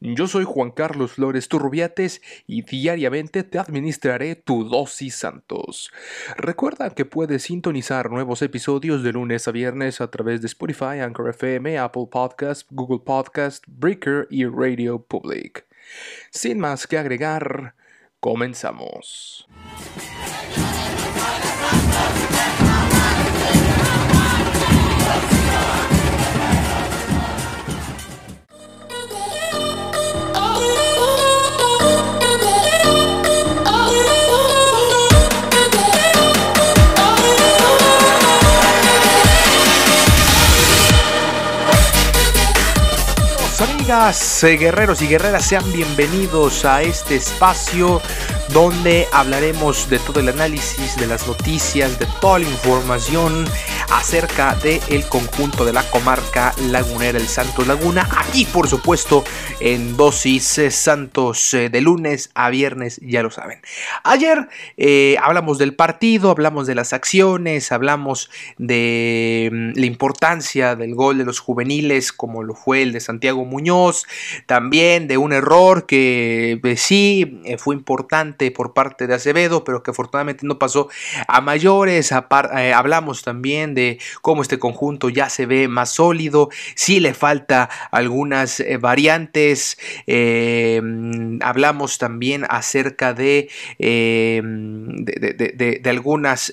Yo soy Juan Carlos Flores Turrubiates y diariamente te administraré tu dosis santos. Recuerda que puedes sintonizar nuevos episodios de lunes a viernes a través de Spotify, Anchor FM, Apple Podcast, Google Podcast, Breaker y Radio Public. Sin más que agregar, comenzamos. Eh, guerreros y guerreras, sean bienvenidos a este espacio donde hablaremos de todo el análisis, de las noticias, de toda la información acerca del el conjunto de la comarca lagunera, el Santos Laguna. Aquí, por supuesto, en dosis eh, Santos eh, de lunes a viernes, ya lo saben. Ayer hablamos del partido, hablamos de las acciones, hablamos de mm, la importancia del gol de los juveniles, como lo fue el de Santiago Muñoz, también de un error que sí eh, fue importante por parte de Acevedo, pero que afortunadamente no pasó a mayores. Eh, hablamos también de cómo este conjunto ya se ve más sólido, sí le falta algunas eh, variantes. hablamos también acerca de, de, algunas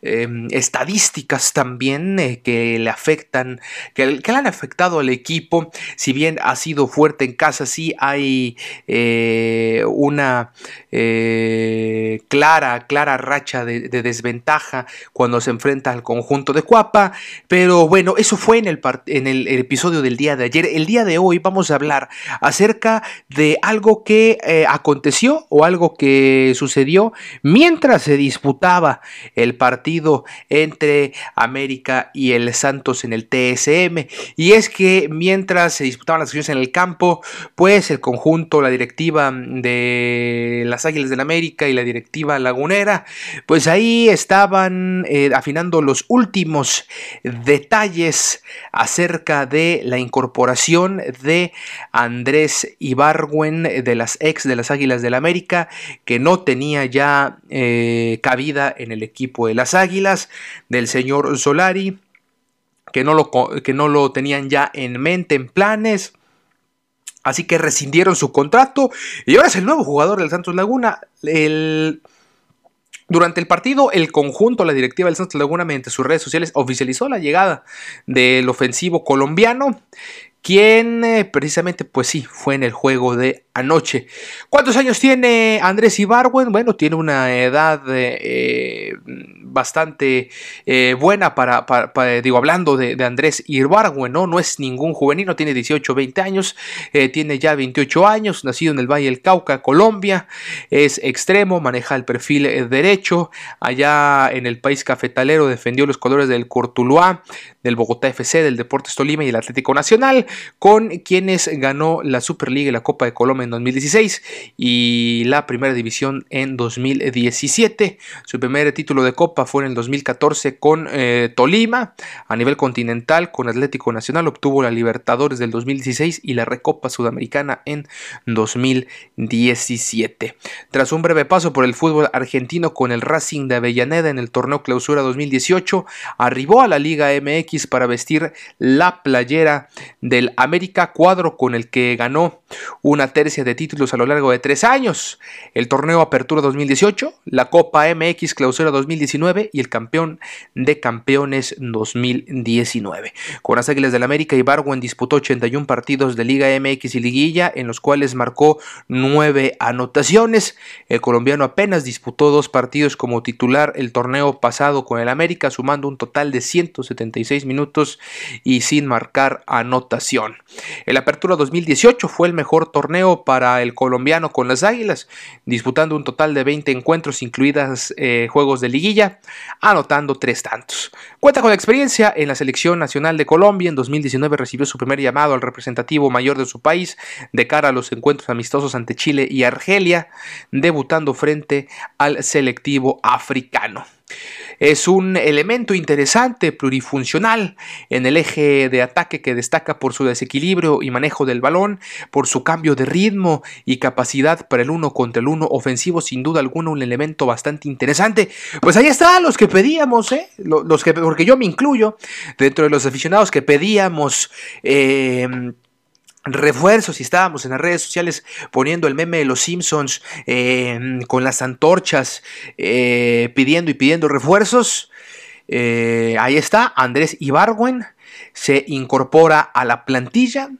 estadísticas también que le afectan, que, le han afectado al equipo si bien ha sido fuerte en casa, sí hay eh, una eh, clara, clara racha de, desventaja cuando se enfrenta al conjunto de Cuapa. Pero bueno, eso fue en, el, episodio del día de ayer. El día de hoy vamos a hablar acerca de algo que eh, aconteció o algo que sucedió mientras se disputaba el partido entre América y el Santos en el TSM. Y es que mientras se disputaban las acciones en el campo, pues el conjunto, la directiva de las Águilas del América y la directiva lagunera, pues ahí estaban eh, afinando los últimos detalles acerca de la incorporación de Andrés Ibargüen de las ex de las Águilas del América, que no tenía ya eh, cabida en el equipo de las Águilas, del señor Solari que no lo, que no lo tenían ya en mente, en planes. Así que rescindieron su contrato y ahora es el nuevo jugador del Santos Laguna. El, durante el partido, el conjunto, la directiva del Santos Laguna, mediante sus redes sociales, oficializó la llegada del ofensivo colombiano, quien eh, precisamente, pues sí, fue en el juego de anoche. ¿Cuántos años tiene Andrés Ibarwen? Bueno, tiene una edad eh, bastante eh, buena para, digo, hablando de, Andrés Ibarwen, ¿no? No es ningún juvenil, no tiene 18 20 años, eh, tiene ya 28 años, nacido en el Valle del Cauca, Colombia, es extremo, maneja el perfil derecho, allá en el país cafetalero defendió los colores del Cortuluá, del Bogotá FC, del Deportes Tolima y el Atlético Nacional, con quienes ganó la Superliga y la Copa de Colombia en 2016 y la Primera División en 2017. Su primer título de Copa fue en el 2014 con eh, Tolima. A nivel continental, con Atlético Nacional, obtuvo la Libertadores del 2016 y la Recopa Sudamericana en 2017. Tras un breve paso por el fútbol argentino con el Racing de Avellaneda en el torneo Clausura 2018, arribó a la Liga MX para vestir la playera del América, cuadro con el que ganó una de títulos a lo largo de tres años. El torneo Apertura 2018, la Copa MX Clausura 2019 y el campeón de campeones 2019. Con las Águilas del América, Ibarwen disputó 81 partidos de Liga MX y Liguilla, en los cuales marcó nueve anotaciones. El colombiano apenas disputó dos partidos como titular el torneo pasado con el América, sumando un total de 176 minutos y sin marcar anotación. El Apertura 2018 fue el mejor torneo para el colombiano con las Águilas, disputando un total de 20 encuentros, incluidas eh, juegos de liguilla, anotando tres tantos. Cuenta con experiencia en la selección nacional de Colombia. En 2019 recibió su primer llamado al representativo mayor de su país de cara a los encuentros amistosos ante Chile y Argelia, debutando frente al selectivo africano. Es un elemento interesante, plurifuncional, en el eje de ataque que destaca por su desequilibrio y manejo del balón, por su cambio de ritmo y capacidad para el uno contra el uno ofensivo, sin duda alguna un elemento bastante interesante. Pues ahí está, los que pedíamos, ¿eh? los que, porque yo me incluyo dentro de los aficionados que pedíamos. Eh, refuerzos y estábamos en las redes sociales poniendo el meme de los Simpsons eh, con las antorchas eh, pidiendo y pidiendo refuerzos. Eh, ahí está, Andrés Ibargüen se incorpora a la plantilla.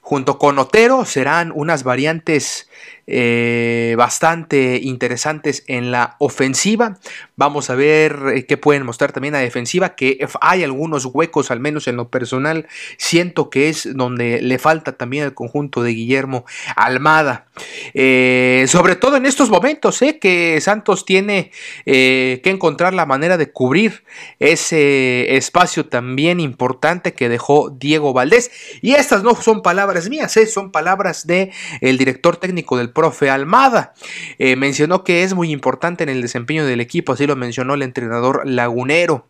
Junto con Otero serán unas variantes eh, bastante interesantes en la ofensiva. Vamos a ver eh, qué pueden mostrar también a defensiva, que hay algunos huecos, al menos en lo personal, siento que es donde le falta también el conjunto de Guillermo Almada. Eh, sobre todo en estos momentos, que Santos tiene que encontrar la manera de cubrir ese espacio también importante que dejó Diego Valdés. Y estas no son palabras mías, son palabras del el director técnico del profe Almada. Eh, mencionó que es muy importante en el desempeño del equipo, así lo mencionó el entrenador lagunero.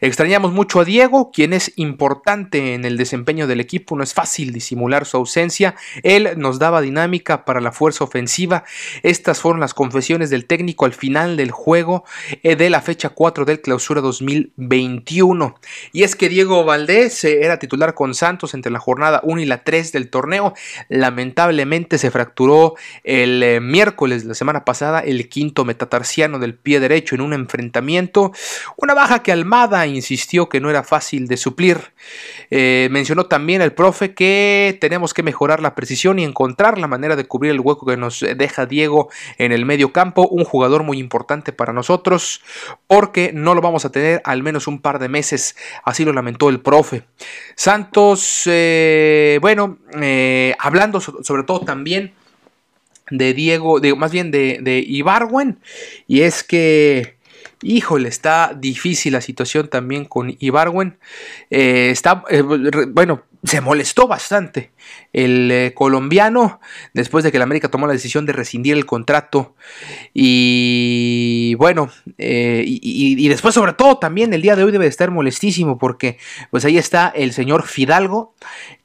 Extrañamos mucho a Diego, quien es importante en el desempeño del equipo, no es fácil disimular su ausencia, él nos daba dinámica para la fuerza ofensiva, estas fueron las confesiones del técnico al final del juego eh, de la fecha 4 del clausura 2021. Y es que Diego Valdés eh, era titular con Santos entre la jornada 1 y la 3 del torneo, lamentablemente se fracturó el eh, miércoles la semana pasada el quinto metatarsiano del pie derecho en un enfrentamiento, una baja que Almada insistió que no era fácil de suplir. Eh, mencionó también el profe que tenemos que mejorar la precisión y encontrar la manera de cubrir el hueco que nos deja Diego en el medio campo, un jugador muy importante para nosotros, porque no lo vamos a tener al menos un par de meses, así lo lamentó el profe. Santos, eh, bueno, eh, hablando sobre todo también de Diego, de, más bien de, de Ibarwen, y es que Híjole, está difícil la situación también con Ibarwen. Eh, está, eh, bueno, se molestó bastante el eh, colombiano después de que el América tomó la decisión de rescindir el contrato y bueno y, después sobre todo también el día de hoy debe estar molestísimo porque pues ahí está el señor Fidalgo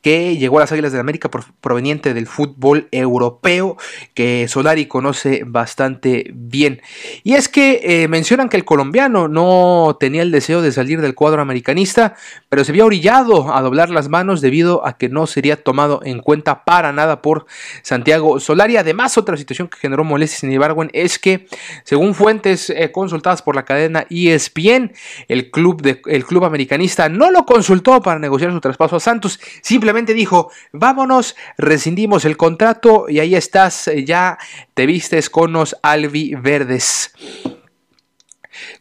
que llegó a las Águilas del América proveniente del fútbol europeo, que Solari conoce bastante bien. Y es que eh, mencionan que el colombiano no tenía el deseo de salir del cuadro americanista, pero se vio orillado a doblar las manos debido a que no sería tomado en cuenta para nada por Santiago Solari. Además, otra situación que generó molestias en Ibargüen es que, según fuentes eh, consultadas por la cadena ESPN, el club, de, el club americanista no lo consultó para negociar su traspaso a Santos, simplemente dijo, vámonos, rescindimos el contrato y ahí estás, ya te vistes con los verdes.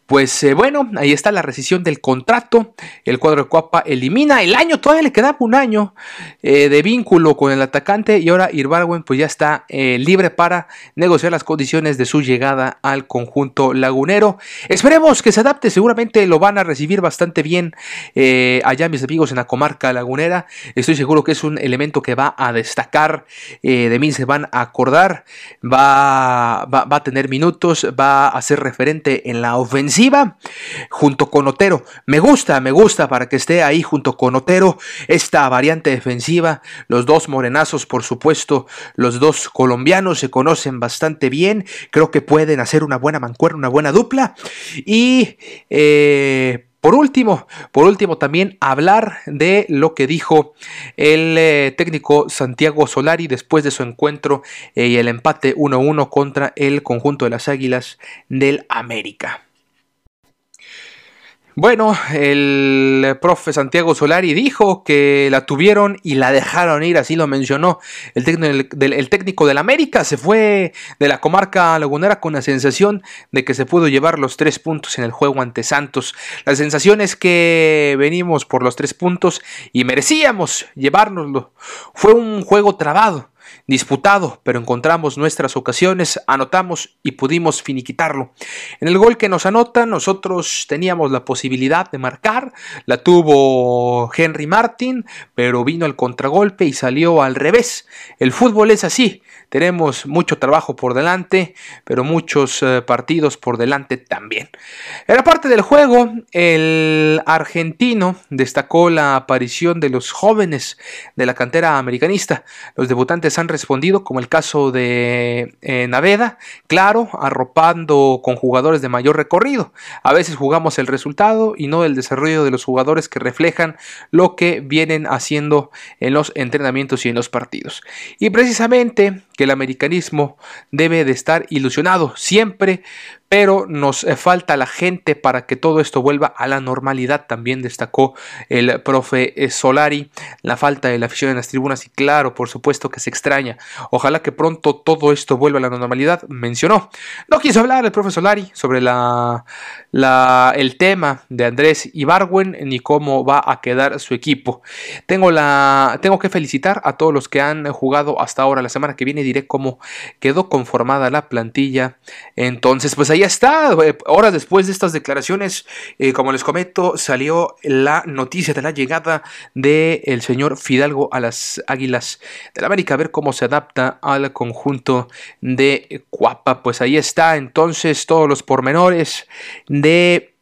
Pues eh, bueno, ahí está la rescisión del contrato. El cuadro de Cuapa elimina el año, todavía le quedaba un año eh, de vínculo con el atacante y ahora Irbarwen pues ya está eh, libre para negociar las condiciones de su llegada al conjunto lagunero. Esperemos que se adapte, seguramente lo van a recibir bastante bien allá mis amigos en la comarca lagunera. Estoy seguro que es un elemento que va a destacar, de mí se van a acordar, va, va, va a tener minutos, va a ser referente en la ofensiva junto con Otero. Me gusta, me gusta para que esté ahí junto con Otero esta variante defensiva. Los dos morenazos, por supuesto, los dos colombianos se conocen bastante bien. Creo que pueden hacer una buena mancuerna, una buena dupla. Y eh, por último, por último también hablar de lo que dijo el eh, técnico Santiago Solari después de su encuentro eh, y el empate 1-1 contra el conjunto de las Águilas del América. Bueno, el profe Santiago Solari dijo que la tuvieron y la dejaron ir, así lo mencionó el técnico del, el América. Se fue de la comarca lagunera con la sensación de que se pudo llevar los tres puntos en el juego ante Santos. La sensación es que venimos por los tres puntos y merecíamos llevárnoslo. Fue un juego trabado disputado, pero encontramos nuestras ocasiones, anotamos y pudimos finiquitarlo. En el gol que nos anota, nosotros teníamos la posibilidad de marcar, la tuvo Henry Martin, pero vino el contragolpe y salió al revés. El fútbol es así, tenemos mucho trabajo por delante, pero muchos eh, partidos por delante también. En la parte del juego, el argentino destacó la aparición de los jóvenes de la cantera americanista. Los debutantes han respondido, como el caso de eh, Naveda, claro, arropando con jugadores de mayor recorrido. A veces jugamos el resultado y no el desarrollo de los jugadores que reflejan lo que vienen haciendo en los entrenamientos y en los partidos. Y precisamente que el americanismo debe de estar ilusionado siempre pero nos eh, falta la gente para que todo esto vuelva a la normalidad. También destacó el profe eh, Solari la falta de la afición en las tribunas y claro, por supuesto que se extraña. Ojalá que pronto todo esto vuelva a la normalidad, mencionó. No quiso hablar el profe Solari sobre la, el tema de Andrés Ibarwen ni cómo va a quedar su equipo. Tengo, la, tengo que felicitar a todos los que han jugado hasta ahora. La semana que viene diré cómo quedó conformada la plantilla. Entonces, pues ahí está. Eh, horas después de estas declaraciones, eh, como les comento, salió la noticia de la llegada del señor Fidalgo a las Águilas del la América. A ver cómo se adapta al conjunto de Cuapa. Pues ahí está entonces todos los pormenores de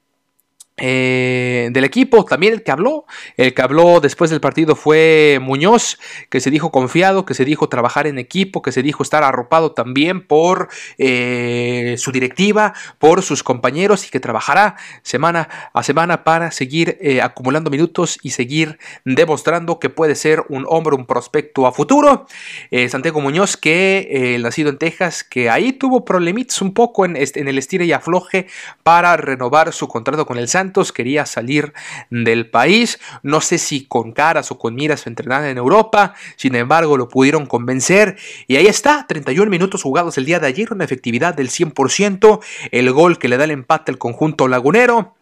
eh, del equipo, también el que habló, el que habló después del partido fue Muñoz, que se dijo confiado, que se dijo trabajar en equipo, que se dijo estar arropado también por eh, su directiva, por sus compañeros y que trabajará semana a semana para seguir eh, acumulando minutos y seguir demostrando que puede ser un hombre, un prospecto a futuro. Santiago Muñoz, que nacido en Texas, que ahí tuvo problemitas un poco en, el estire y afloje para renovar su contrato con el Santos quería salir del país. No sé si con caras o con miras entrenar en Europa. Sin embargo, lo pudieron convencer. Y ahí está, 31 minutos jugados el día de ayer, una efectividad del 100%. El gol que le da el empate al conjunto lagunero.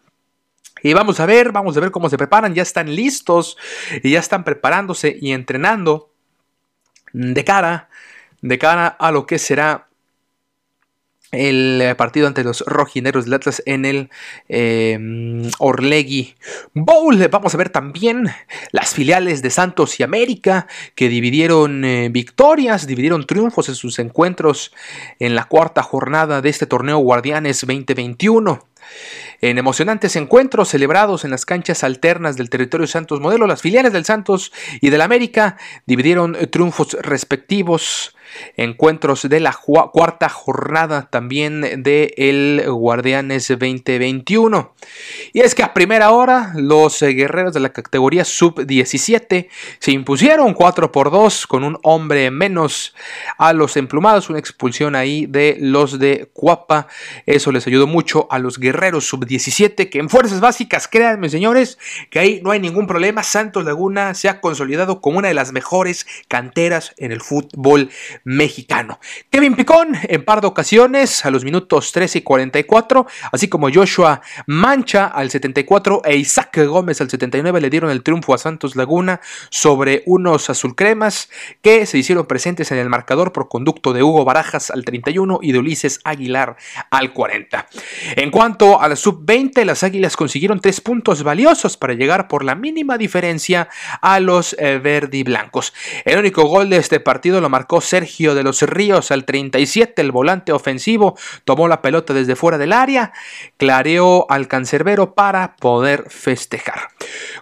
Y vamos a ver, vamos a ver cómo se preparan. Ya están listos y ya están preparándose y entrenando de cara, de cara a lo que será el eh, partido ante los rojineros del Atlas en el eh, Orlegui Bowl. Vamos a ver también las filiales de Santos y América que dividieron eh, victorias, dividieron triunfos en sus encuentros en la cuarta jornada de este torneo Guardianes 2021. En emocionantes encuentros celebrados en las canchas alternas del territorio Santos Modelo, las filiales del Santos y del América dividieron triunfos respectivos encuentros de la cuarta jornada también de el Guardianes 2021. Y es que a primera hora los guerreros de la categoría sub-17 se impusieron 4 por 2 con un hombre menos a los emplumados, una expulsión ahí de los de Cuapa. Eso les ayudó mucho a los guerreros sub-17 que en fuerzas básicas, créanme señores, que ahí no hay ningún problema. Santos Laguna se ha consolidado como una de las mejores canteras en el fútbol mexicano. Kevin Picón en par de ocasiones a los minutos 13 y 44, así como Joshua Mancha al 74 e Isaac Gómez al 79 le dieron el triunfo a Santos Laguna sobre unos azulcremas que se hicieron presentes en el marcador por conducto de Hugo Barajas al 31 y de Ulises Aguilar al 40. En cuanto a la sub-20, las Águilas consiguieron tres puntos valiosos para llegar por la mínima diferencia a los eh, verdi blancos. El único gol de este partido lo marcó Sergio de los Ríos al 37, el volante ofensivo tomó la pelota desde fuera del área, clareó al cancerbero para poder festejar.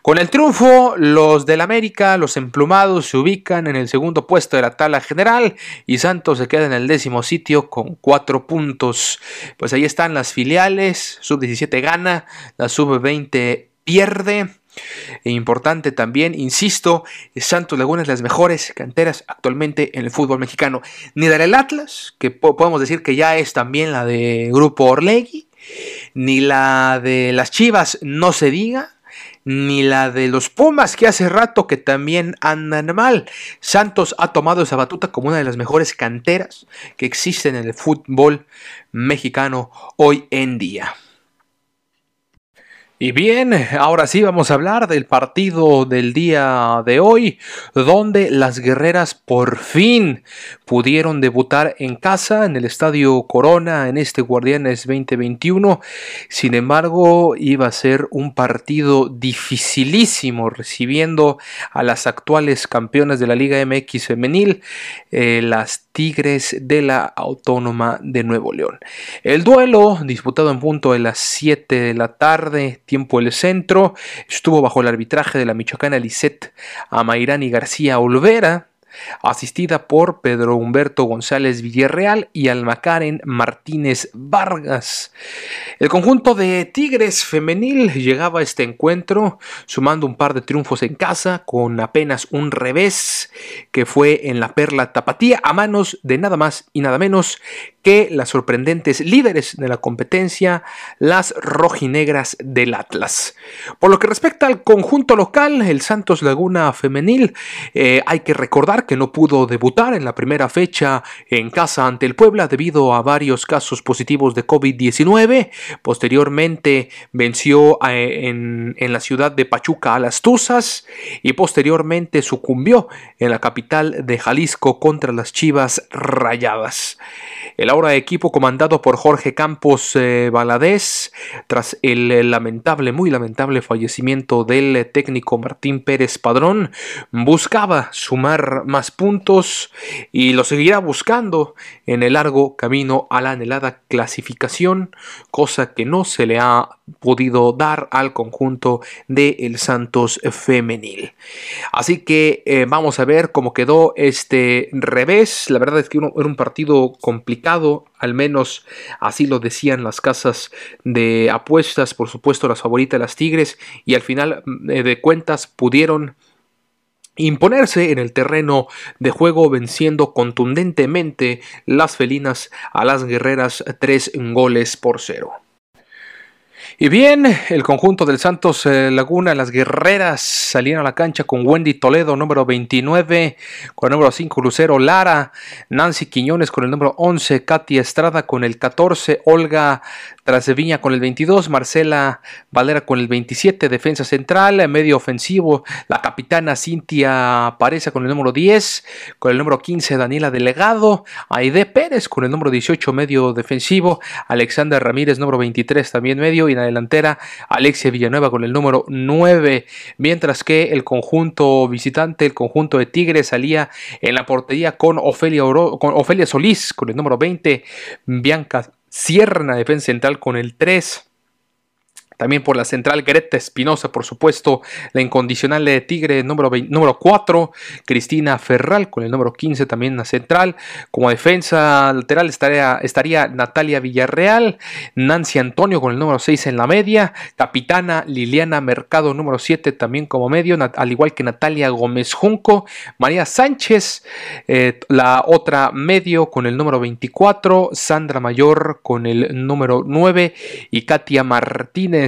Con el triunfo, los del América, los emplumados, se ubican en el segundo puesto de la tabla general y Santos se queda en el décimo sitio con cuatro puntos. Pues ahí están las filiales, sub-17 gana, la sub-20 pierde. E importante también, insisto, Santos Laguna es las mejores canteras actualmente en el fútbol mexicano. Ni la del Atlas, que podemos decir que ya es también la de Grupo Orlegui, ni la de las Chivas, no se diga, ni la de los Pumas, que hace rato que también andan mal. Santos ha tomado esa batuta como una de las mejores canteras que existen en el fútbol mexicano hoy en día. Y bien, ahora sí vamos a hablar del partido del día de hoy, donde las guerreras por fin pudieron debutar en casa en el Estadio Corona en este Guardianes 2021. Sin embargo, iba a ser un partido dificilísimo recibiendo a las actuales campeonas de la Liga MX femenil, eh, las Tigres de la Autónoma de Nuevo León. El duelo, disputado en punto de las 7 de la tarde, tiempo del centro, estuvo bajo el arbitraje de la michoacana Lisette Amairani García Olvera, asistida por Pedro Humberto González Villarreal y Almacaren Martínez Vargas. El conjunto de Tigres femenil llegaba a este encuentro sumando un par de triunfos en casa con apenas un revés que fue en la Perla Tapatía a manos de nada más y nada menos que las sorprendentes líderes de la competencia, las rojinegras del Atlas. Por lo que respecta al conjunto local, el Santos Laguna femenil, eh, hay que recordar que no pudo debutar en la primera fecha en casa ante el Puebla debido a varios casos positivos de COVID-19. Posteriormente venció eh, en, en la ciudad de Pachuca a las Tuzas y posteriormente sucumbió en la capital de Jalisco contra las Chivas Rayadas. El ahora equipo comandado por Jorge Campos eh, tras el lamentable, muy lamentable fallecimiento del técnico Martín Pérez Padrón, buscaba sumar más puntos y lo seguirá buscando en el largo camino a la anhelada clasificación, cosa que no se le ha podido dar al conjunto de el Santos femenil. Así que eh, vamos a ver cómo quedó este revés. La verdad es que era un partido complicado, al menos así lo decían las casas de apuestas, por supuesto las favoritas las Tigres, y al final eh, de cuentas pudieron imponerse en el terreno de juego venciendo contundentemente las felinas a las guerreras tres goles por cero. Y bien, el conjunto del Santos eh, Laguna, las guerreras salían a la cancha con Wendy Toledo, número 29, con el número 5 Lucero Lara, Nancy Quiñones con el número 11, Katy Estrada con el 14, Olga Traseviña con el 22, Marcela Valera con el 27, defensa central, medio ofensivo, la capitana Cintia Pareza con el número 10, con el número 15 Daniela Delegado, Aide Pérez con el número 18, medio defensivo, Alexander Ramírez número 23 también medio y la delantera Alexia Villanueva con el número 9, mientras que el conjunto visitante, el conjunto de Tigres salía en la portería con Ofelia, con Ofelia Solís con el número 20, Bianca cierran la defensa central con el 3. También por la central Greta Espinosa, por supuesto, la incondicional de Tigre número, número 4, Cristina Ferral con el número 15 también la central. Como defensa lateral estaría, estaría Natalia Villarreal, Nancy Antonio con el número 6 en la media, capitana Liliana Mercado número 7 también como medio, al igual que Natalia Gómez Junco, María Sánchez, eh, la otra medio con el número 24, Sandra Mayor con el número 9 y Katia Martínez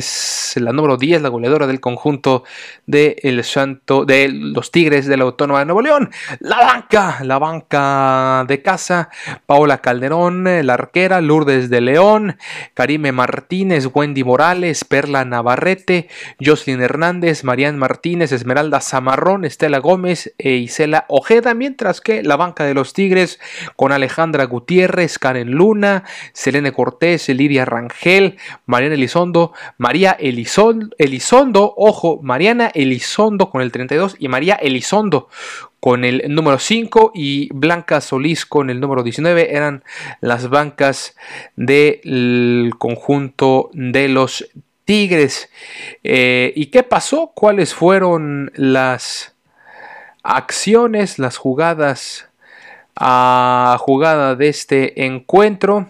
la número 10, la goleadora del conjunto de el Santo, de los Tigres de la Autónoma de Nuevo León. La banca, la banca de casa, Paola Calderón, la arquera, Lourdes de León, Karime Martínez, Wendy Morales, Perla Navarrete, Jocelyn Hernández, Marian Martínez, Esmeralda Zamarrón, Estela Gómez e Isela Ojeda, mientras que la banca de los Tigres con Alejandra Gutiérrez, Karen Luna, Selene Cortés, Lidia Rangel, Mariana Elizondo, María Elizondo, ojo, Mariana Elizondo con el 32 y María Elizondo con el número 5 y Blanca Solís con el número 19 eran las bancas del conjunto de los Tigres. Eh, ¿Y qué pasó? ¿Cuáles fueron las acciones, las jugadas a jugada de este encuentro.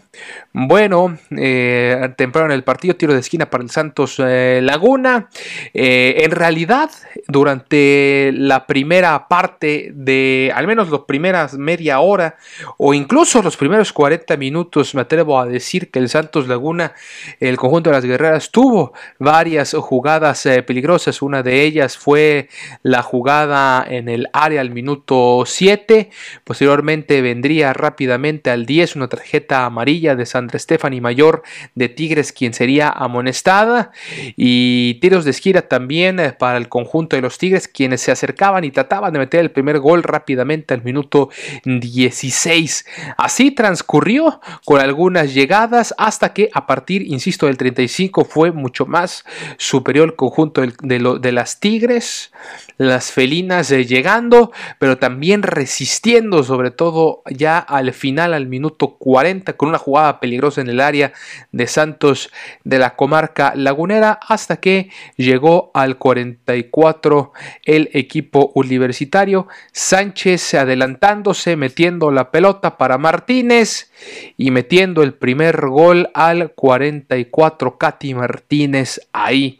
Bueno, eh, temprano en el partido, tiro de esquina para el Santos eh, Laguna. Eh, en realidad, durante la primera parte de, al menos las primeras media hora o incluso los primeros 40 minutos, me atrevo a decir que el Santos Laguna, el conjunto de las guerreras, tuvo varias jugadas peligrosas. Una de ellas fue la jugada en el área al minuto 7. Posteriormente vendría rápidamente al 10 una tarjeta amarilla de Sandra Stephanie Mayor de Tigres, quien sería amonestada. Y tiros de esquina también eh, para el conjunto de los Tigres, quienes se acercaban y trataban de meter el primer gol rápidamente al minuto 16. Así transcurrió con algunas llegadas hasta que a partir, insisto, del 35 fue mucho más superior el conjunto de, de las Tigres, las felinas eh, llegando, pero también resistiendo, sobre todo ya al final, al minuto 40, con una jugada peligrosa en el área de Santos de la comarca lagunera, hasta que llegó al 44 el equipo universitario. Sánchez adelantándose, metiendo la pelota para Martínez y metiendo el primer gol al 44. Katy Martínez ahí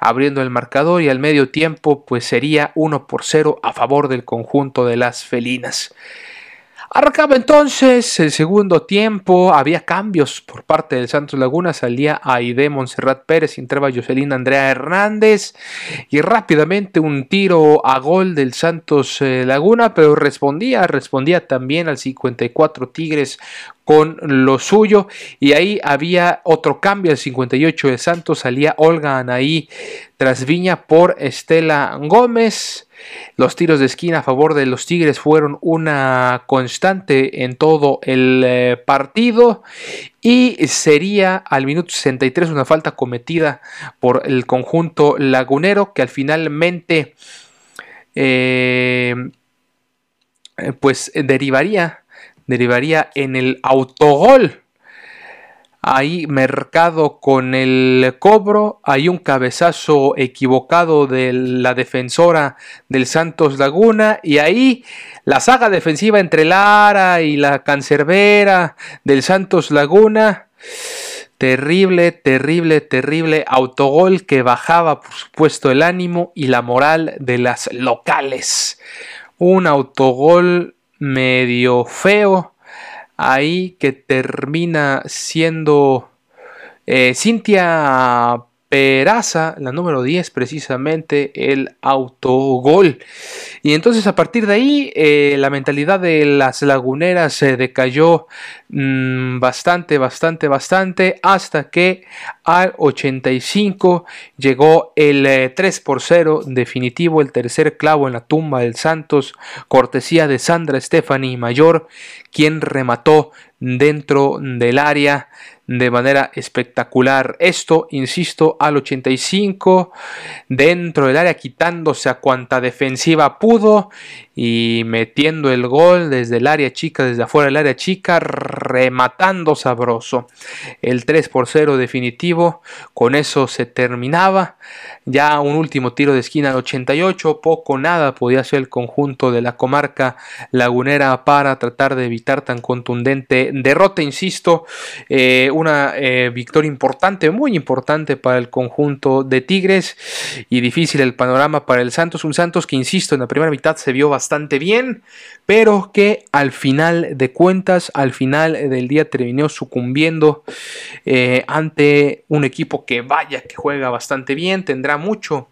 abriendo el marcador y al medio tiempo pues sería 1 por 0 a favor del conjunto de las felinas. Arrancaba entonces el segundo tiempo, había cambios por parte del Santos Laguna, salía Aide Monserrat Pérez, entraba Jocelyn Andrea Hernández y rápidamente un tiro a gol del Santos eh, Laguna, pero respondía, respondía también al 54 Tigres con lo suyo y ahí había otro cambio al 58 de Santos salía Olga Anaí tras Viña por Estela Gómez los tiros de esquina a favor de los Tigres fueron una constante en todo el eh, partido y sería al minuto 63 una falta cometida por el conjunto lagunero que al finalmente eh, pues derivaría derivaría en el autogol Ahí Mercado con el cobro, hay un cabezazo equivocado de la defensora del Santos Laguna y ahí la saga defensiva entre Lara y la cancerbera del Santos Laguna. Terrible, terrible, terrible autogol que bajaba por supuesto el ánimo y la moral de las locales. Un autogol medio feo ahí que termina siendo eh, Cintia Peraza, la número 10 precisamente, el autogol. Y entonces a partir de ahí eh, la mentalidad de las laguneras se decayó mm, bastante, bastante, bastante, hasta que al 85 llegó el 3 eh, por 0 definitivo, el tercer clavo en la tumba del Santos, cortesía de Sandra Stephanie Mayor, quien remató dentro del área de manera espectacular. Esto, insisto, al 85, dentro del área, quitándose a cuanta defensiva pudo y metiendo el gol desde el área chica, desde afuera del área chica, rematando sabroso. El 3 por 0 definitivo, con eso se terminaba. Ya un último tiro de esquina al 88, poco nada podía hacer el conjunto de la comarca lagunera para tratar de evitar tan contundente derrota, insisto, eh, una eh, victoria importante, muy importante para el conjunto de Tigres y difícil el panorama para el Santos, un Santos que, insisto, en la primera mitad se vio bastante bastante bien, pero que al final de cuentas, al final del día terminó sucumbiendo eh, ante un equipo que vaya, que juega bastante bien, tendrá mucho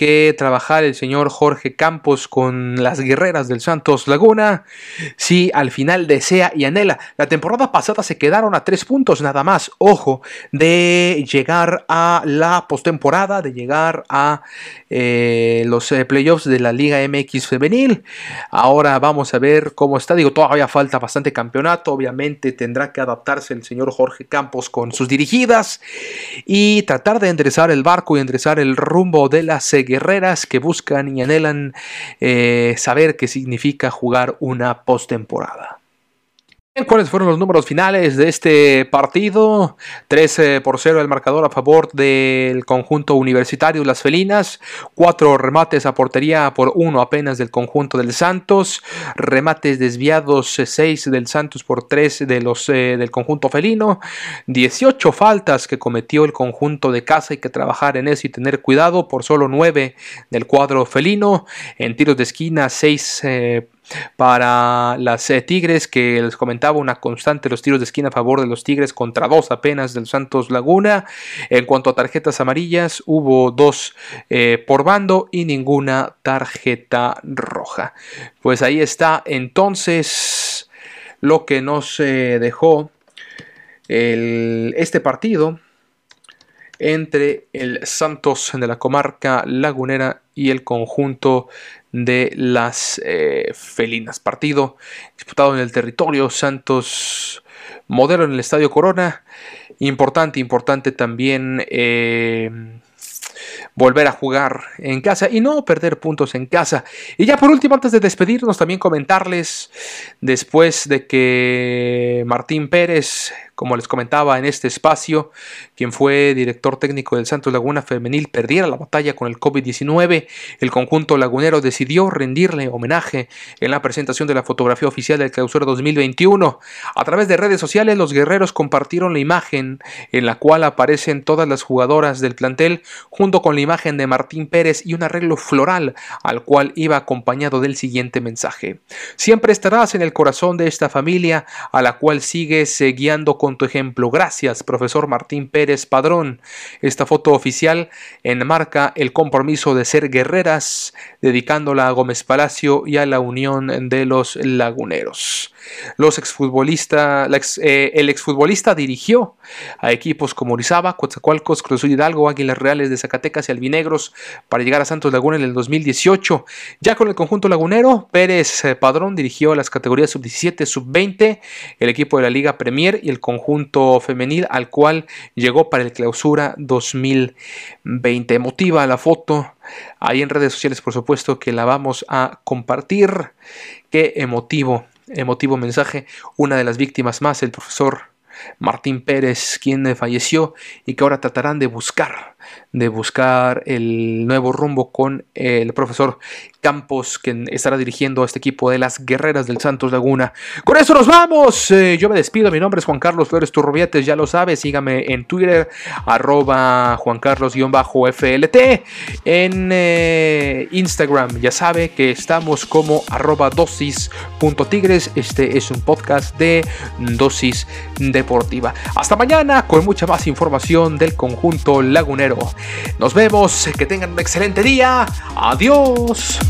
que trabajar el señor Jorge Campos con las guerreras del Santos Laguna. Si al final desea y anhela. La temporada pasada se quedaron a tres puntos nada más. Ojo, de llegar a la postemporada, de llegar a eh, los eh, playoffs de la Liga MX femenil. Ahora vamos a ver cómo está. Digo, todavía falta bastante campeonato. Obviamente tendrá que adaptarse el señor Jorge Campos con sus dirigidas y tratar de enderezar el barco y enderezar el rumbo de la guerreras que buscan y anhelan eh, saber qué significa jugar una postemporada. ¿Cuáles fueron los números finales de este partido? 13 por 0 el marcador a favor del conjunto universitario Las Felinas, 4 remates a portería por 1 apenas del conjunto del Santos, remates desviados 6 del Santos por 3 de los, eh, del conjunto felino, 18 faltas que cometió el conjunto de casa, hay que trabajar en eso y tener cuidado por solo 9 del cuadro felino, en tiros de esquina 6 para las eh, Tigres, que les comentaba una constante los tiros de esquina a favor de los Tigres contra dos apenas del Santos Laguna. En cuanto a tarjetas amarillas, hubo dos eh, por bando y ninguna tarjeta roja. Pues ahí está entonces lo que nos dejó este partido entre el Santos de la comarca lagunera y el conjunto de las eh, felinas. Partido disputado en el territorio Santos modelo en el Estadio Corona. Importante, importante también. Eh, volver a jugar en casa y no perder puntos en casa. Y ya por último, antes de despedirnos, también comentarles, después de que Martín Pérez como les comentaba en este espacio, quien fue director técnico del Santos Laguna Femenil perdiera la batalla con el COVID-19, el conjunto lagunero decidió rendirle homenaje en la presentación de la fotografía oficial del clausura 2021. A través de redes sociales, los guerreros compartieron la imagen en la cual aparecen todas las jugadoras del plantel, junto con la imagen de Martín Pérez y un arreglo floral al cual iba acompañado del siguiente mensaje. Siempre estarás en el corazón de esta familia a la cual sigues guiando con tu ejemplo. Gracias, profesor Martín Pérez Padrón. Esta foto oficial enmarca el compromiso de ser guerreras, dedicándola a Gómez Palacio y a la Unión de los Laguneros. Los exfutbolista, eh, el exfutbolista dirigió a equipos como Orizaba, Coatzacoalcos, Cruz Hidalgo, Águilas Reales de Zacatecas y Albinegros para llegar a Santos Laguna en el 2018. Ya con el conjunto lagunero, Pérez eh, Padrón dirigió las categorías sub-17, sub-20, el equipo de la Liga Premier y el conjunto femenil al cual llegó para el clausura 2020. Emotiva la foto ahí en redes sociales, por supuesto, que la vamos a compartir. Qué emotivo emotivo mensaje, una de las víctimas más, el profesor Martín Pérez, quien falleció y que ahora tratarán de buscar de buscar el nuevo rumbo con el profesor Campos, quien estará dirigiendo a este equipo de las Guerreras del Santos Laguna. Con eso nos vamos. Eh, yo me despido. Mi nombre es Juan Carlos Flores Turrobietes, ya lo sabes. Sígame en Twitter, arroba Juan Carlos-FLT. En eh, Instagram, ya sabe que estamos como arroba dosis.tigres. Este es un podcast de dosis deportiva. Hasta mañana con mucha más información del conjunto lagunero. Nos vemos, que tengan un excelente día. Adiós.